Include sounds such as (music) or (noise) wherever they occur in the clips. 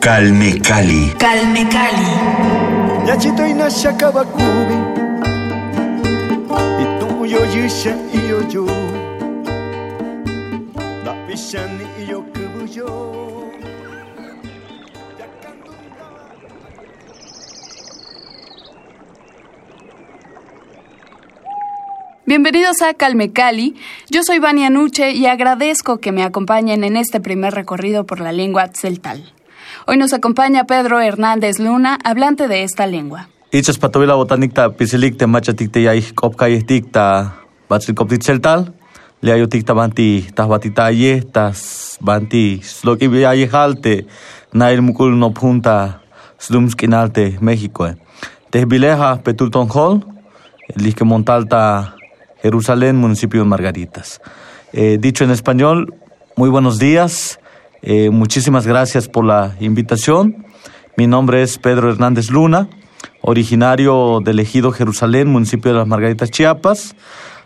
Calme Cali. Calme Cali. Yachito inasha kabakubi Ituyo yusha iyo yo Dapishani iyo kubuyo Bienvenidos a Calme Cali. Yo soy Vania Nuche y agradezco que me acompañen en este primer recorrido por la lengua tzeltal. Hoy nos acompaña Pedro Hernández Luna, hablante de esta lengua. Ichas patovila botanicta pisilicte machaticte ya kopkayecticta batzilcoptitzeltal, leayoticta banti tahbatita tas banti sloki viayejalte, nail mukul no punta slumskinalte México. Tehbileja petulton hall, Lisque Montalta, Jerusalén, municipio de Margaritas. Eh, dicho en español, muy buenos días, eh, muchísimas gracias por la invitación. Mi nombre es Pedro Hernández Luna, originario del ejido Jerusalén, municipio de las Margaritas, Chiapas,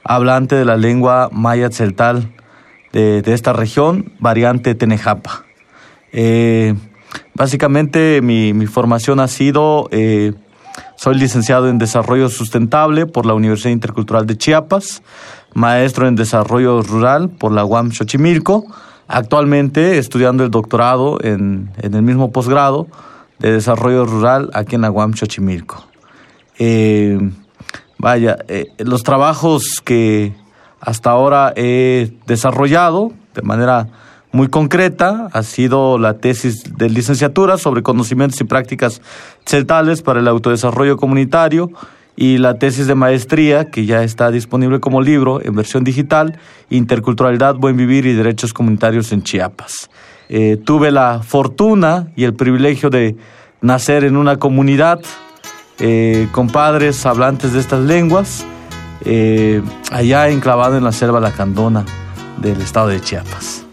hablante de la lengua maya celtal de, esta región, variante Tenejapa. Eh, básicamente mi, mi formación ha sido, eh, soy licenciado en Desarrollo Sustentable por la Universidad Intercultural de Chiapas, maestro en Desarrollo Rural por la UAM Xochimilco, actualmente estudiando el doctorado en, en el mismo posgrado de Desarrollo Rural aquí en la UAM Xochimilco. Eh, vaya, eh, los trabajos que hasta ahora he desarrollado de manera muy concreta ha sido la tesis de licenciatura sobre conocimientos y prácticas celtales para el autodesarrollo comunitario y la tesis de maestría que ya está disponible como libro en versión digital, Interculturalidad, Buen Vivir y Derechos Comunitarios en Chiapas. Eh, tuve la fortuna y el privilegio de nacer en una comunidad eh, con padres hablantes de estas lenguas, eh, allá enclavado en la selva lacandona del estado de Chiapas.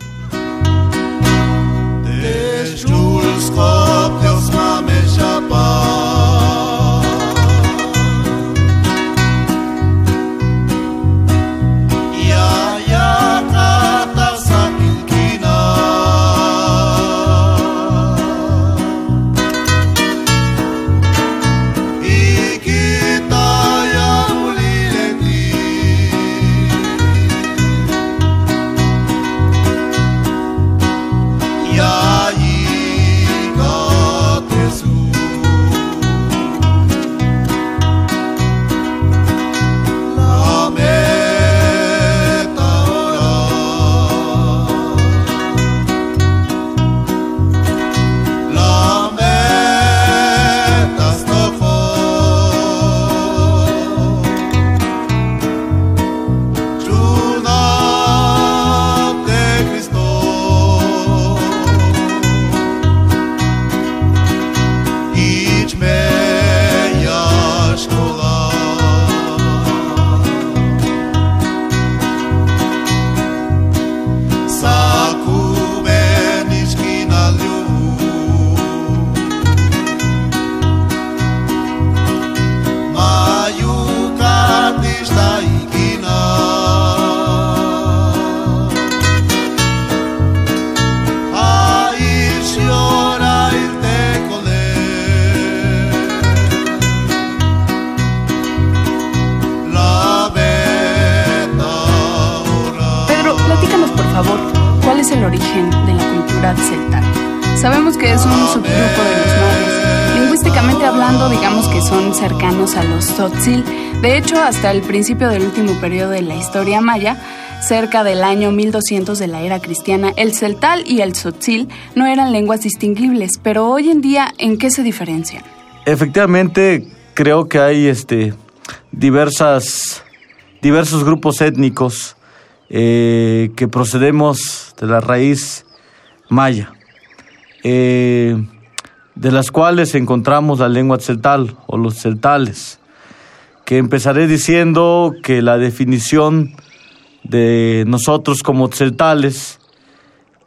Digamos que son cercanos a los tzotzil. De hecho, hasta el principio del último periodo de la historia maya, cerca del año 1200 de la era cristiana, el celtal y el tzotzil no eran lenguas distinguibles, pero hoy en día, ¿en qué se diferencian? Efectivamente, creo que hay este, diversas, diversos grupos étnicos eh, que procedemos de la raíz maya. Eh, de las cuales encontramos la lengua celtal o los celtales, que empezaré diciendo que la definición de nosotros como celtales,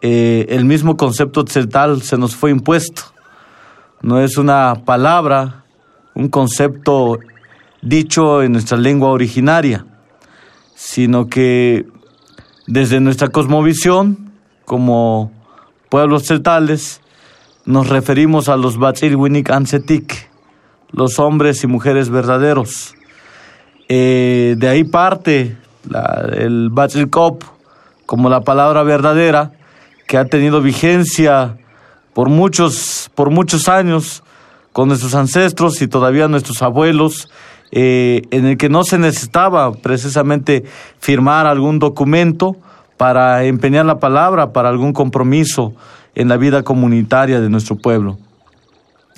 eh, el mismo concepto celtal se nos fue impuesto. No es una palabra, un concepto dicho en nuestra lengua originaria, sino que desde nuestra cosmovisión, como pueblos celtales, nos referimos a los Batzilwinik Ansetik, los hombres y mujeres verdaderos. Eh, de ahí parte la, el Batzilkop como la palabra verdadera que ha tenido vigencia por muchos, por muchos años con nuestros ancestros y todavía nuestros abuelos, eh, en el que no se necesitaba precisamente firmar algún documento para empeñar la palabra para algún compromiso en la vida comunitaria de nuestro pueblo.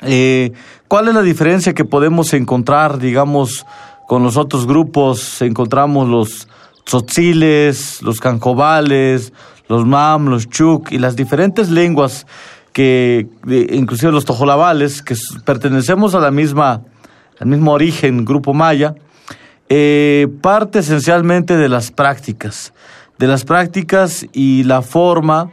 Eh, ¿Cuál es la diferencia que podemos encontrar, digamos, con los otros grupos? Encontramos los tzotziles, los cancobales, los mam, los chuk y las diferentes lenguas que, inclusive los tojolabales, que pertenecemos a la misma, al mismo origen, grupo maya, eh, parte esencialmente de las prácticas, de las prácticas y la forma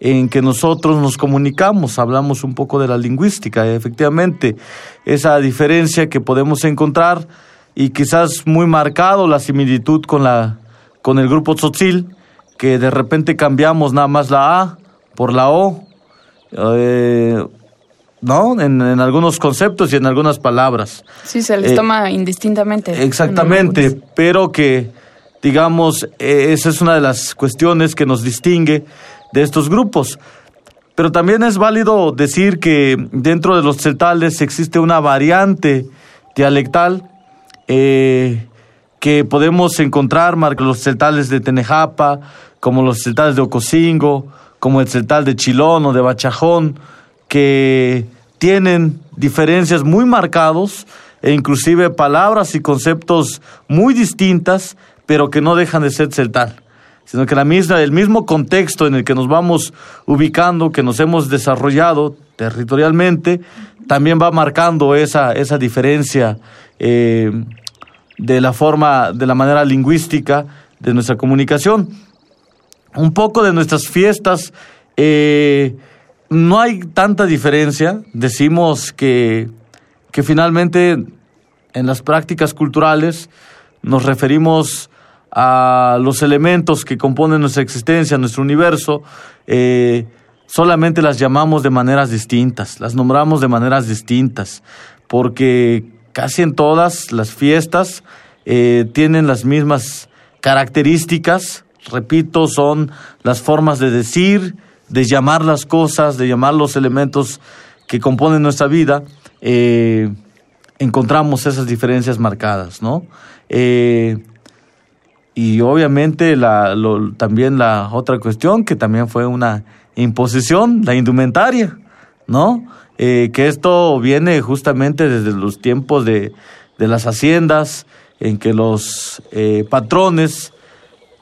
en que nosotros nos comunicamos, hablamos un poco de la lingüística, efectivamente, esa diferencia que podemos encontrar y quizás muy marcado la similitud con, la, con el grupo tzotzil, que de repente cambiamos nada más la A por la O, eh, ¿no? En, algunos conceptos y en algunas palabras. Sí, se les eh, toma indistintamente. Exactamente, pero que, digamos, eh, esa es una de las cuestiones que nos distingue de estos grupos. Pero también es válido decir que dentro de los celtales existe una variante dialectal eh, que podemos encontrar, los celtales de Tenejapa, como los celtales de Ocosingo, como el celtal de Chilón o de Bachajón, que tienen diferencias muy marcados e inclusive palabras y conceptos muy distintas, pero que no dejan de ser celtal sino que la misma, el mismo contexto en el que nos vamos ubicando, que nos hemos desarrollado territorialmente, también va marcando esa, esa diferencia eh, de la forma, de la manera lingüística de nuestra comunicación. Un poco de nuestras fiestas, eh, no hay tanta diferencia, decimos que, que finalmente en las prácticas culturales nos referimos a los elementos que componen nuestra existencia, nuestro universo, eh, solamente las llamamos de maneras distintas, las nombramos de maneras distintas, porque casi en todas las fiestas eh, tienen las mismas características, repito, son las formas de decir, de llamar las cosas, de llamar los elementos que componen nuestra vida, eh, encontramos esas diferencias marcadas, ¿no? Y obviamente la, también la otra cuestión que también fue una imposición, la indumentaria, ¿no? Eh, que esto viene justamente desde los tiempos de, de las haciendas, en que los eh, patrones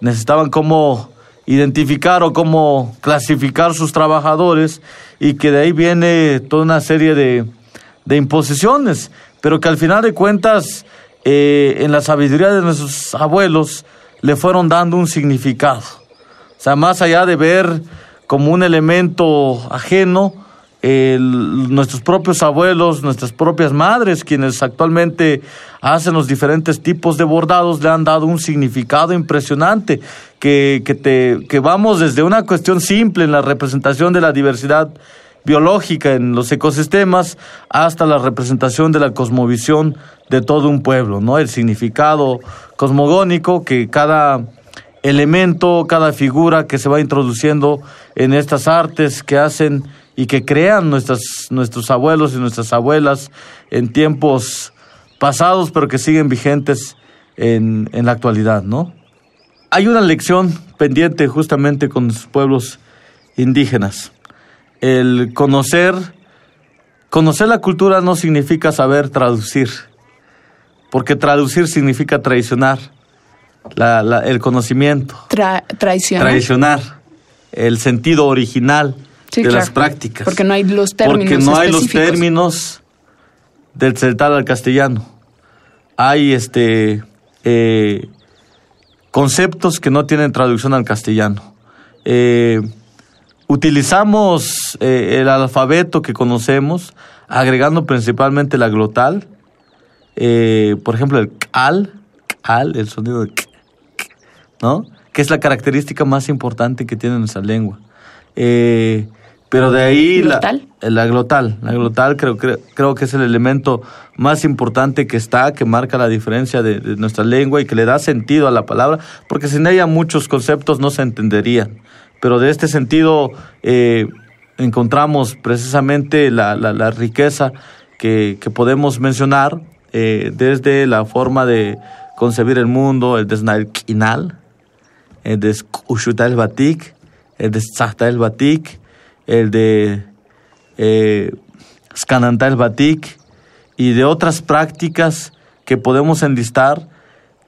necesitaban cómo identificar o cómo clasificar sus trabajadores y que de ahí viene toda una serie de, de imposiciones, pero que al final de cuentas, eh, en la sabiduría de nuestros abuelos, le fueron dando un significado. O sea, más allá de ver como un elemento ajeno, nuestros propios abuelos, nuestras propias madres, quienes actualmente hacen los diferentes tipos de bordados, le han dado un significado impresionante, que, que, te, que vamos desde una cuestión simple en la representación de la diversidad biológica en los ecosistemas hasta la representación de la cosmovisión de todo un pueblo, ¿no? El significado cosmogónico que cada elemento, cada figura que se va introduciendo en estas artes que hacen y que crean nuestras, nuestros abuelos y nuestras abuelas en tiempos pasados, pero que siguen vigentes en, en la actualidad, ¿no? Hay una lección pendiente justamente con los pueblos indígenas el conocer, conocer la cultura no significa saber traducir, porque traducir significa traicionar el conocimiento. traicionar. Traicionar el sentido original Sí, de claro. las prácticas. Porque no hay los términos Porque no hay los términos del celtal al castellano. Hay este eh, conceptos que no tienen traducción al castellano. Eh, utilizamos eh, el alfabeto que conocemos, agregando principalmente la glotal. Eh, por ejemplo, el cal, cal, el sonido de k, k, ¿no? Que es la característica más importante que tiene nuestra lengua. Eh, pero de ahí la, la glotal, la glotal creo, creo, creo que es el elemento más importante que está, que marca la diferencia de, de nuestra lengua y que le da sentido a la palabra, porque sin ella muchos conceptos no se entenderían. Pero de este sentido eh, encontramos precisamente la, la, la riqueza que, que podemos mencionar eh, desde la forma de concebir el mundo, el desnailquinal, el de Ushuta el Batik, el de Tzahta el Batik, el de eh, Scananta el Batik y de otras prácticas que podemos enlistar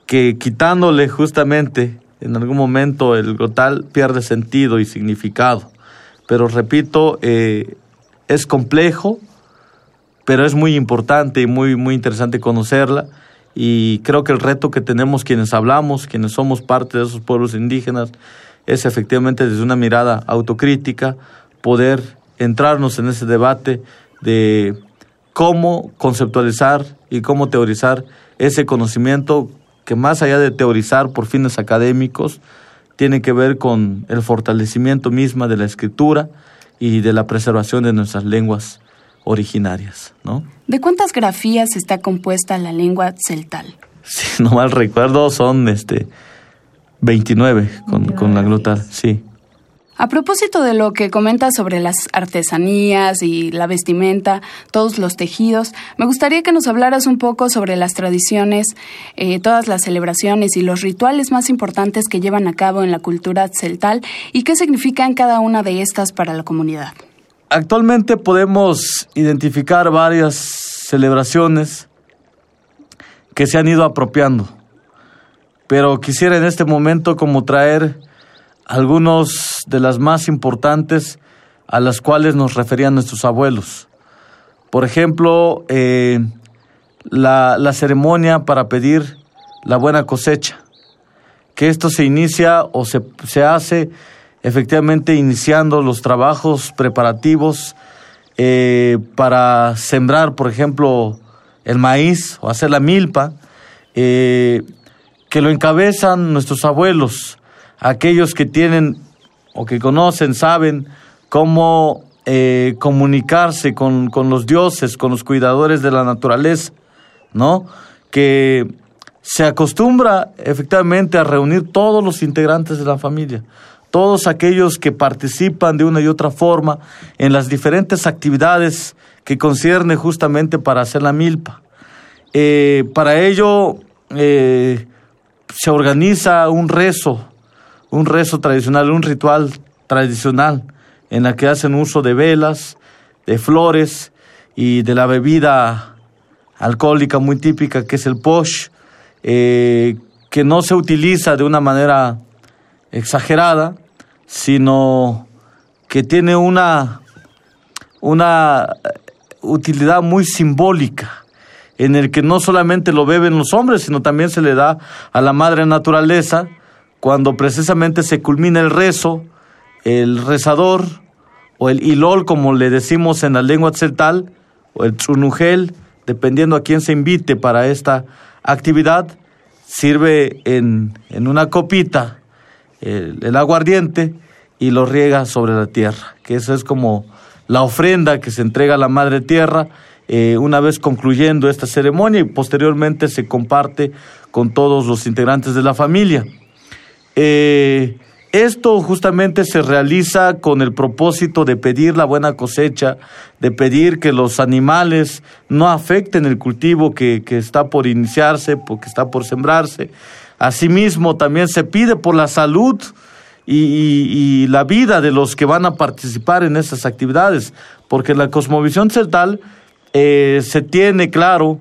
que quitándole justamente en algún momento el glotal pierde sentido y significado. Pero repito, eh, es complejo, pero es muy importante y muy, muy interesante conocerla. Y creo que el reto que tenemos quienes hablamos, quienes somos parte de esos pueblos indígenas, es efectivamente desde una mirada autocrítica poder entrarnos en ese debate de cómo conceptualizar y cómo teorizar ese conocimiento que más allá de teorizar por fines académicos, tiene que ver con el fortalecimiento misma de la escritura y de la preservación de nuestras lenguas originarias, ¿no? ¿De cuántas grafías está compuesta la lengua celtal? (laughs) Si no mal recuerdo, son este 29 con, con la glotal, sí. A propósito de lo que comentas sobre las artesanías y la vestimenta, todos los tejidos, me gustaría que nos hablaras un poco sobre las tradiciones, eh, todas las celebraciones y los rituales más importantes que llevan a cabo en la cultura celtal y qué significan cada una de estas para la comunidad. Actualmente podemos identificar varias celebraciones que se han ido apropiando, pero quisiera en este momento como traer algunos de las más importantes a las cuales nos referían nuestros abuelos. Por ejemplo, eh, la, la ceremonia para pedir la buena cosecha, que esto se inicia o se, se hace efectivamente iniciando los trabajos preparativos eh, para sembrar, por ejemplo, el maíz o hacer la milpa, eh, que lo encabezan nuestros abuelos, aquellos que tienen o que conocen, saben cómo eh, comunicarse con, con, los dioses, con los cuidadores de la naturaleza, ¿no? Que se acostumbra efectivamente a reunir todos los integrantes de la familia, todos aquellos que participan de una y otra forma en las diferentes actividades que concierne justamente para hacer la milpa. Eh, para ello eh, se organiza un rezo, un rezo tradicional, un ritual tradicional en la que hacen uso de velas, de flores y de la bebida alcohólica muy típica que es el posh, eh, que no se utiliza de una manera exagerada, sino que tiene una, una utilidad muy simbólica en el que no solamente lo beben los hombres, sino también se le da a la madre naturaleza cuando precisamente se culmina el rezo, el rezador o el ilol, como le decimos en la lengua tzeltal, o el trunugel, dependiendo a quién se invite para esta actividad, sirve en, en una copita el, el, aguardiente y lo riega sobre la tierra, que eso es como la ofrenda que se entrega a la madre tierra eh, una vez concluyendo esta ceremonia y posteriormente se comparte con todos los integrantes de la familia. Eh, esto justamente se realiza con el propósito de pedir la buena cosecha, de pedir que los animales no afecten el cultivo que, que está por iniciarse, que está por sembrarse. Asimismo, también se pide por la salud y, la vida de los que van a participar en estas actividades, porque la cosmovisión celtal eh, se tiene claro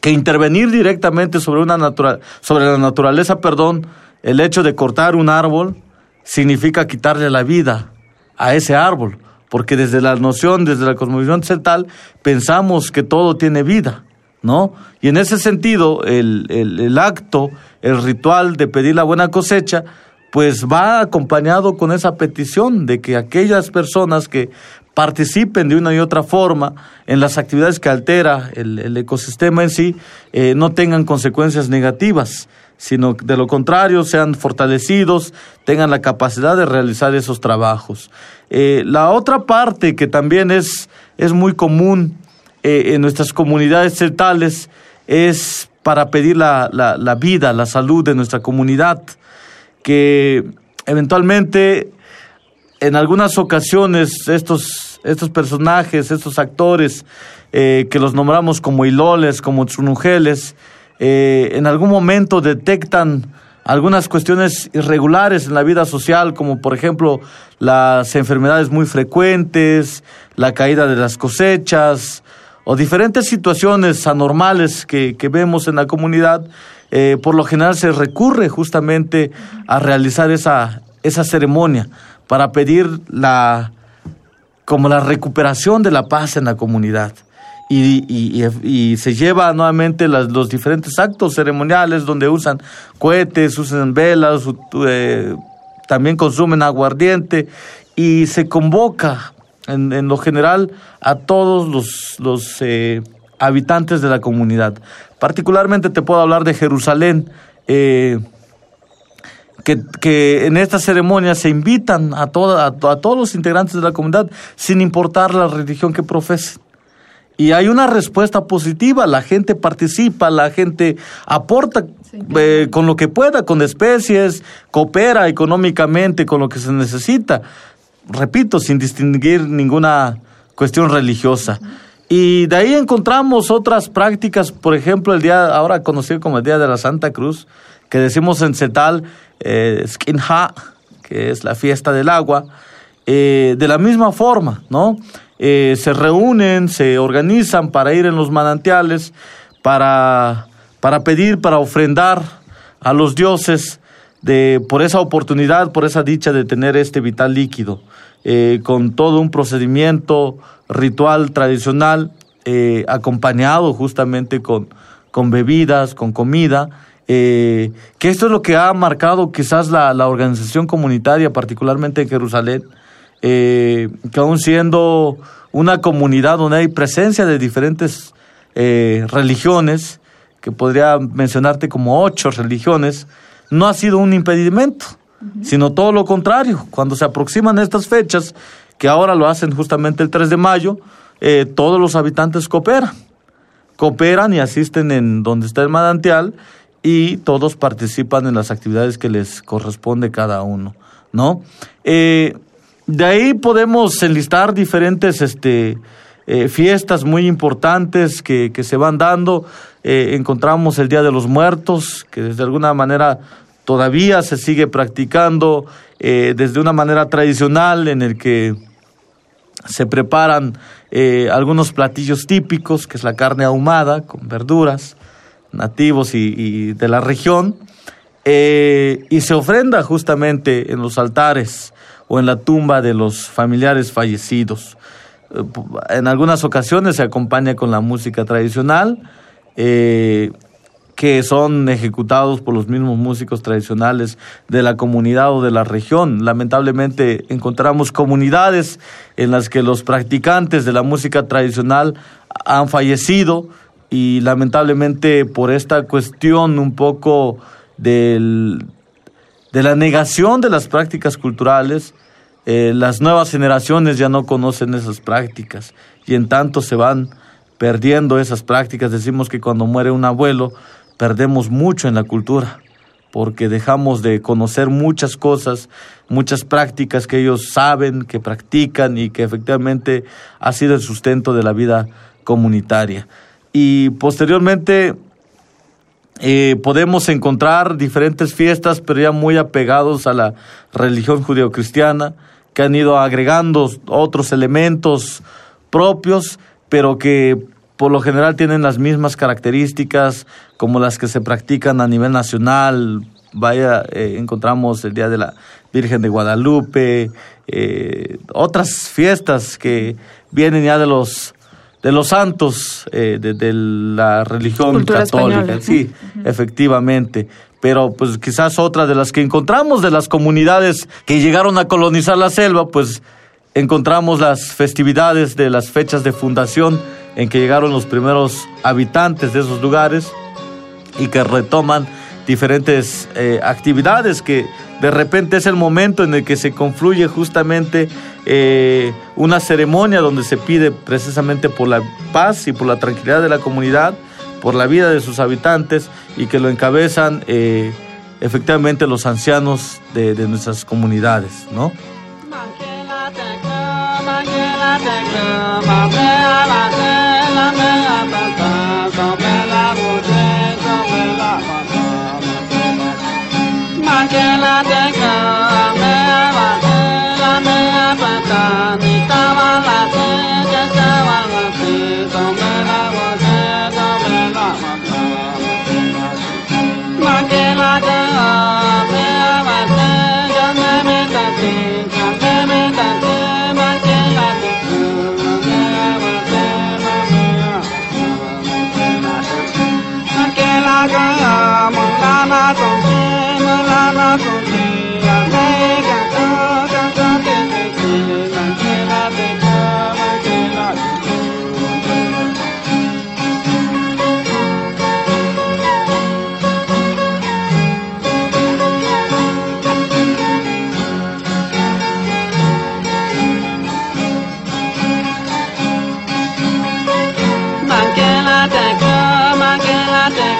que intervenir directamente sobre, una natural, sobre la naturaleza, perdón, el hecho de cortar un árbol significa quitarle la vida a ese árbol, porque desde la noción, desde la cosmovisión celtal, pensamos que todo tiene vida, ¿no? Y en ese sentido, el, el, el acto, el ritual de pedir la buena cosecha, pues va acompañado con esa petición de que aquellas personas que participen de una y otra forma en las actividades que altera el, el ecosistema en sí, eh, no tengan consecuencias negativas, sino de lo contrario sean fortalecidos, tengan la capacidad de realizar esos trabajos. Eh, la otra parte que también es, es muy común eh, en nuestras comunidades celtales es para pedir la, la, la vida, la salud de nuestra comunidad que eventualmente en algunas ocasiones estos, estos personajes, estos actores eh, que los nombramos como iloles, como tsunujeles, eh, en algún momento detectan algunas cuestiones irregulares en la vida social, como por ejemplo las enfermedades muy frecuentes, la caída de las cosechas o diferentes situaciones anormales que, vemos en la comunidad, eh, por lo general se recurre justamente a realizar esa, esa ceremonia para pedir la, como la recuperación de la paz en la comunidad. Y, se lleva nuevamente las, los diferentes actos ceremoniales donde usan cohetes, usan velas, eh, también consumen aguardiente y se convoca en, en lo general a todos los, los eh, habitantes de la comunidad. Particularmente te puedo hablar de Jerusalén, eh, que, que, en esta ceremonia se invitan a, toda, a, a, todos los integrantes de la comunidad sin importar la religión que profesen. Y hay una respuesta positiva, la gente participa, la gente aporta eh, con lo que pueda, con especies, coopera económicamente con lo que se necesita, repito, sin distinguir ninguna cuestión religiosa. Y de ahí encontramos otras prácticas, por ejemplo, el día ahora conocido como el Día de la Santa Cruz, que decimos en Cetal, eh, Skinha, que es la fiesta del agua, eh, de la misma forma, ¿no? Eh, se reúnen, se organizan para ir en los manantiales, para, para pedir, para ofrendar a los dioses de, por esa oportunidad, por esa dicha de tener este vital líquido, eh, con todo un procedimiento ritual tradicional, eh, acompañado justamente con, con bebidas, con comida, que esto es lo que ha marcado quizás la, la organización comunitaria, particularmente en Jerusalén, eh, que aún siendo una comunidad donde hay presencia de diferentes eh, religiones, que podría mencionarte como ocho religiones, no ha sido un impedimento, uh -huh. sino todo lo contrario. Cuando se aproximan estas fechas, que ahora lo hacen justamente el 3 de mayo, eh, todos los habitantes cooperan. Cooperan y asisten en donde está el manantial y todos participan en las actividades que les corresponde cada uno, ¿no? Eh, de ahí podemos enlistar diferentes este, eh, fiestas muy importantes que, que se van dando. Eh, encontramos el Día de los Muertos, que desde alguna manera todavía se sigue practicando eh, desde una manera tradicional en el que se preparan algunos platillos típicos, que es la carne ahumada con verduras nativos y, de la región, y se ofrenda justamente en los altares o en la tumba de los familiares fallecidos. Eh, en algunas ocasiones se acompaña con la música tradicional, eh, que son ejecutados por los mismos músicos tradicionales de la comunidad o de la región. Lamentablemente encontramos comunidades en las que los practicantes de la música tradicional han fallecido y lamentablemente por esta cuestión un poco del, de la negación de las prácticas culturales, eh, las nuevas generaciones ya no conocen esas prácticas y en tanto se van perdiendo esas prácticas. Decimos que cuando muere un abuelo perdemos mucho en la cultura porque dejamos de conocer muchas cosas, muchas prácticas que ellos saben, que practican y que efectivamente ha sido el sustento de la vida comunitaria. Y posteriormente eh, podemos encontrar diferentes fiestas, pero ya muy apegados a la religión judeocristiana, que han ido agregando otros elementos propios, pero que por lo general tienen las mismas características como las que se practican a nivel nacional, vaya, eh, encontramos el Día de la Virgen de Guadalupe, eh, otras fiestas que vienen ya de los de los santos eh, de, de la religión Cultura católica, española. sí, efectivamente. Pero pues quizás otras de las que encontramos de las comunidades que llegaron a colonizar la selva, pues encontramos las festividades de las fechas de fundación en que llegaron los primeros habitantes de esos lugares y que retoman diferentes eh, actividades que de repente es el momento en el que se confluye justamente eh, una ceremonia donde se pide precisamente por la paz y por la tranquilidad de la comunidad, por la vida de sus habitantes y que lo encabezan eh, efectivamente los ancianos de, de nuestras comunidades, ¿no?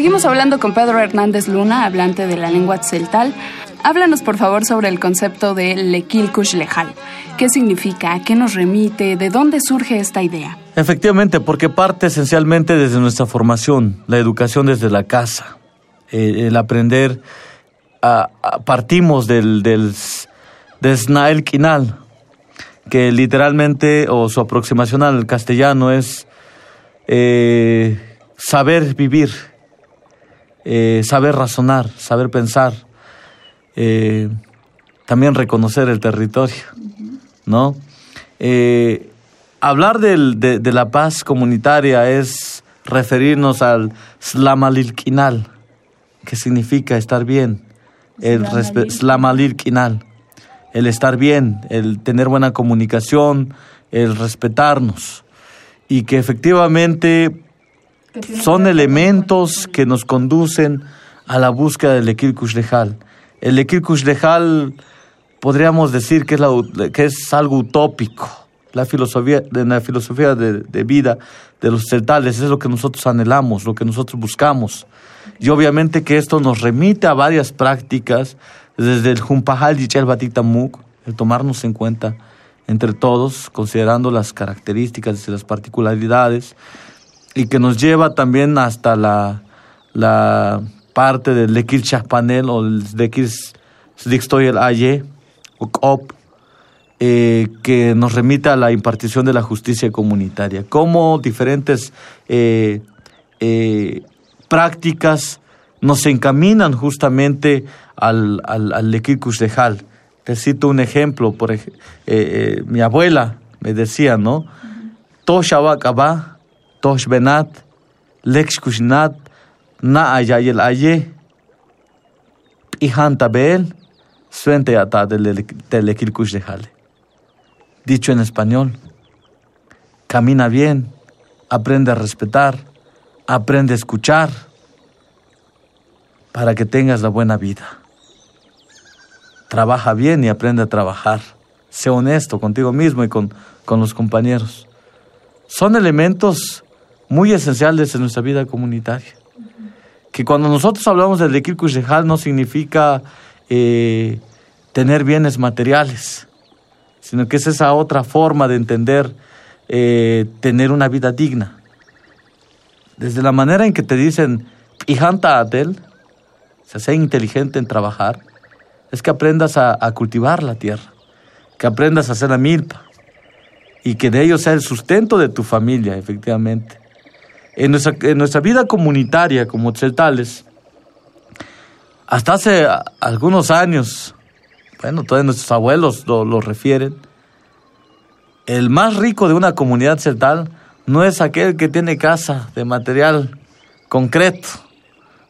Seguimos hablando con Pedro Hernández Luna, hablante de la lengua tzeltal. Háblanos, por favor, sobre el concepto de Lequilcush Lejal. ¿Qué significa? ¿A qué nos remite? ¿De dónde surge esta idea? Efectivamente, porque parte esencialmente desde nuestra formación, la educación desde la casa, eh, el aprender, partimos del, del, del Snael Quinal, que literalmente, o su aproximación al castellano es eh, saber vivir, eh, saber razonar, saber pensar, eh, también reconocer el territorio, ¿no? Eh, hablar del- de, de la paz comunitaria es referirnos al Slamalilquinal, que significa estar bien, el Slamalilquinal, el estar bien, el tener buena comunicación, el respetarnos, y que efectivamente son elementos que nos conducen a la búsqueda del Ekil Kushlejal. El Ekil Kushlejal podríamos decir que es, la ut- que es algo utópico. La filosofía, de la filosofía de, de vida de los celtales es lo que nosotros anhelamos, lo que nosotros buscamos. Y obviamente que esto nos remite a varias prácticas, desde el Jumpajal y el Batitamuk, el tomarnos en cuenta entre todos, considerando las características y las particularidades, y que nos lleva también hasta la, la parte del Lekir Chahpanel o el Lekir Sdikstoyel Aye, o KOP, eh, que nos remite a la impartición de la justicia comunitaria. Cómo diferentes eh, eh, prácticas nos encaminan justamente al, al, al Lekir Kushdejal. Te cito un ejemplo, por ej- eh, mi abuela me decía, ¿no? Tosh Abakaba, Tosh Benat, Lex Kushnat, Na Ayayel Aye, Ihanta Beel, Suente Ata del Lekir Kushdejal. Dicho en español, camina bien, aprende a respetar, aprende a escuchar, para que tengas la buena vida. Trabaja bien y aprende a trabajar. sé honesto contigo mismo y con, con los compañeros. Son elementos muy esenciales en nuestra vida comunitaria. Que cuando nosotros hablamos del Lekirkush Rejal no significa eh, tener bienes materiales, sino que es esa otra forma de entender eh, tener una vida digna. Desde la manera en que te dicen, Ijanta Atel, se sea inteligente en trabajar, es que aprendas a, a, cultivar la tierra, que aprendas a hacer la milpa y que de ello sea el sustento de tu familia, efectivamente. En nuestra, en nuestra vida comunitaria como tzeltales, hasta hace algunos años, bueno, todos nuestros abuelos lo, lo refieren, el más rico de una comunidad celtal no es aquel que tiene casa de material concreto,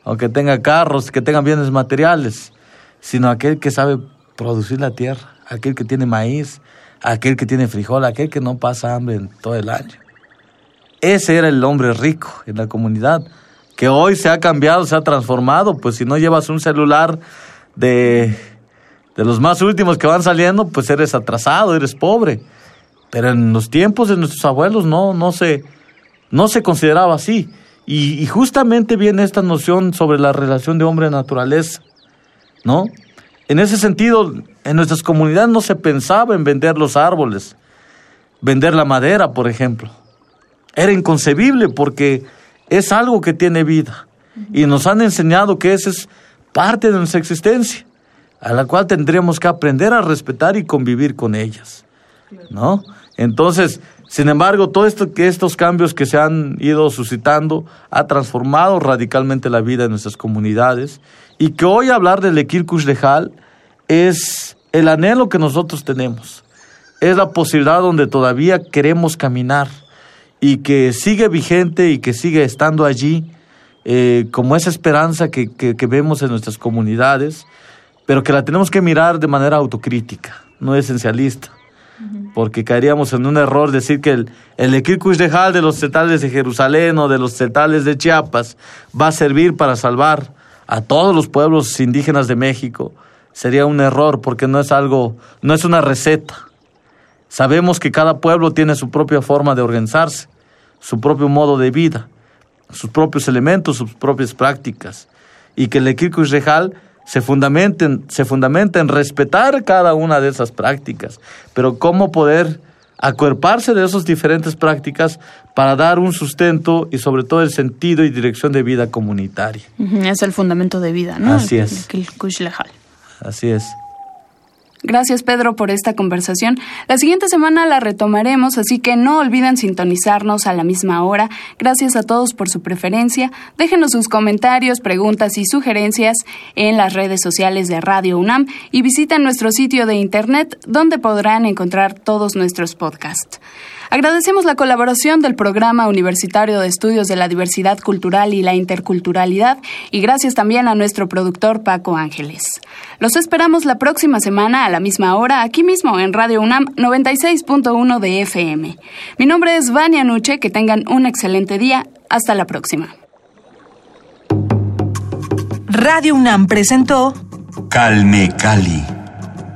o que tenga carros, que tenga bienes materiales, sino aquel que sabe producir la tierra, aquel que tiene maíz, aquel que tiene frijol, aquel que no pasa hambre en todo el año. Ese era el hombre rico en la comunidad, que hoy se ha cambiado, se ha transformado, pues si no llevas un celular de, de los más últimos que van saliendo, pues eres atrasado, eres pobre. Pero en los tiempos de nuestros abuelos no, no, se, no se consideraba así. Y, y justamente viene esta noción sobre la relación de hombre-naturaleza, ¿no? En ese sentido, en nuestras comunidades no se pensaba en vender los árboles, vender la madera, por ejemplo. Era inconcebible porque es algo que tiene vida. Y nos han enseñado que esa es parte de nuestra existencia, a la cual tendríamos que aprender a respetar y convivir con ellas. ¿No? Entonces, sin embargo, todo esto que estos cambios que se han ido suscitando ha transformado radicalmente la vida de nuestras comunidades y que hoy hablar del Ekirkush Lejal es el anhelo que nosotros tenemos. Es la posibilidad donde todavía queremos caminar y que sigue vigente y que sigue estando allí eh, como esa esperanza que, que, que vemos en nuestras comunidades, pero que la tenemos que mirar de manera autocrítica, no esencialista porque caeríamos en un error decir que el, el Dejal de los cetales de Jerusalén o de los cetales de Chiapas va a servir para salvar a todos los pueblos indígenas de México. Sería un error porque no es algo, no es una receta. Sabemos que cada pueblo tiene su propia forma de organizarse, su propio modo de vida, sus propios elementos, sus propias prácticas. Y que el Ekirkush Dejal se fundamenten, se fundamenta en respetar cada una de esas prácticas, pero cómo poder acuerparse de esas diferentes prácticas para dar un sustento y sobre todo el sentido y dirección de vida comunitaria. Es el fundamento de vida, ¿no? Así es. El, el Así es. Gracias Pedro por esta conversación. La siguiente semana la retomaremos, así que no olviden sintonizarnos a la misma hora. Gracias a todos por su preferencia. Déjenos sus comentarios, preguntas y sugerencias en las redes sociales de Radio UNAM y visiten nuestro sitio de internet donde podrán encontrar todos nuestros podcasts. Agradecemos la colaboración del Programa Universitario de Estudios de la Diversidad Cultural y la Interculturalidad y gracias también a nuestro productor Paco Ángeles. Los esperamos la próxima semana a la misma hora aquí mismo en Radio UNAM 96.1 de FM. Mi nombre es Vania Nuche, que tengan un excelente día. Hasta la próxima. Radio UNAM presentó Calme Cali.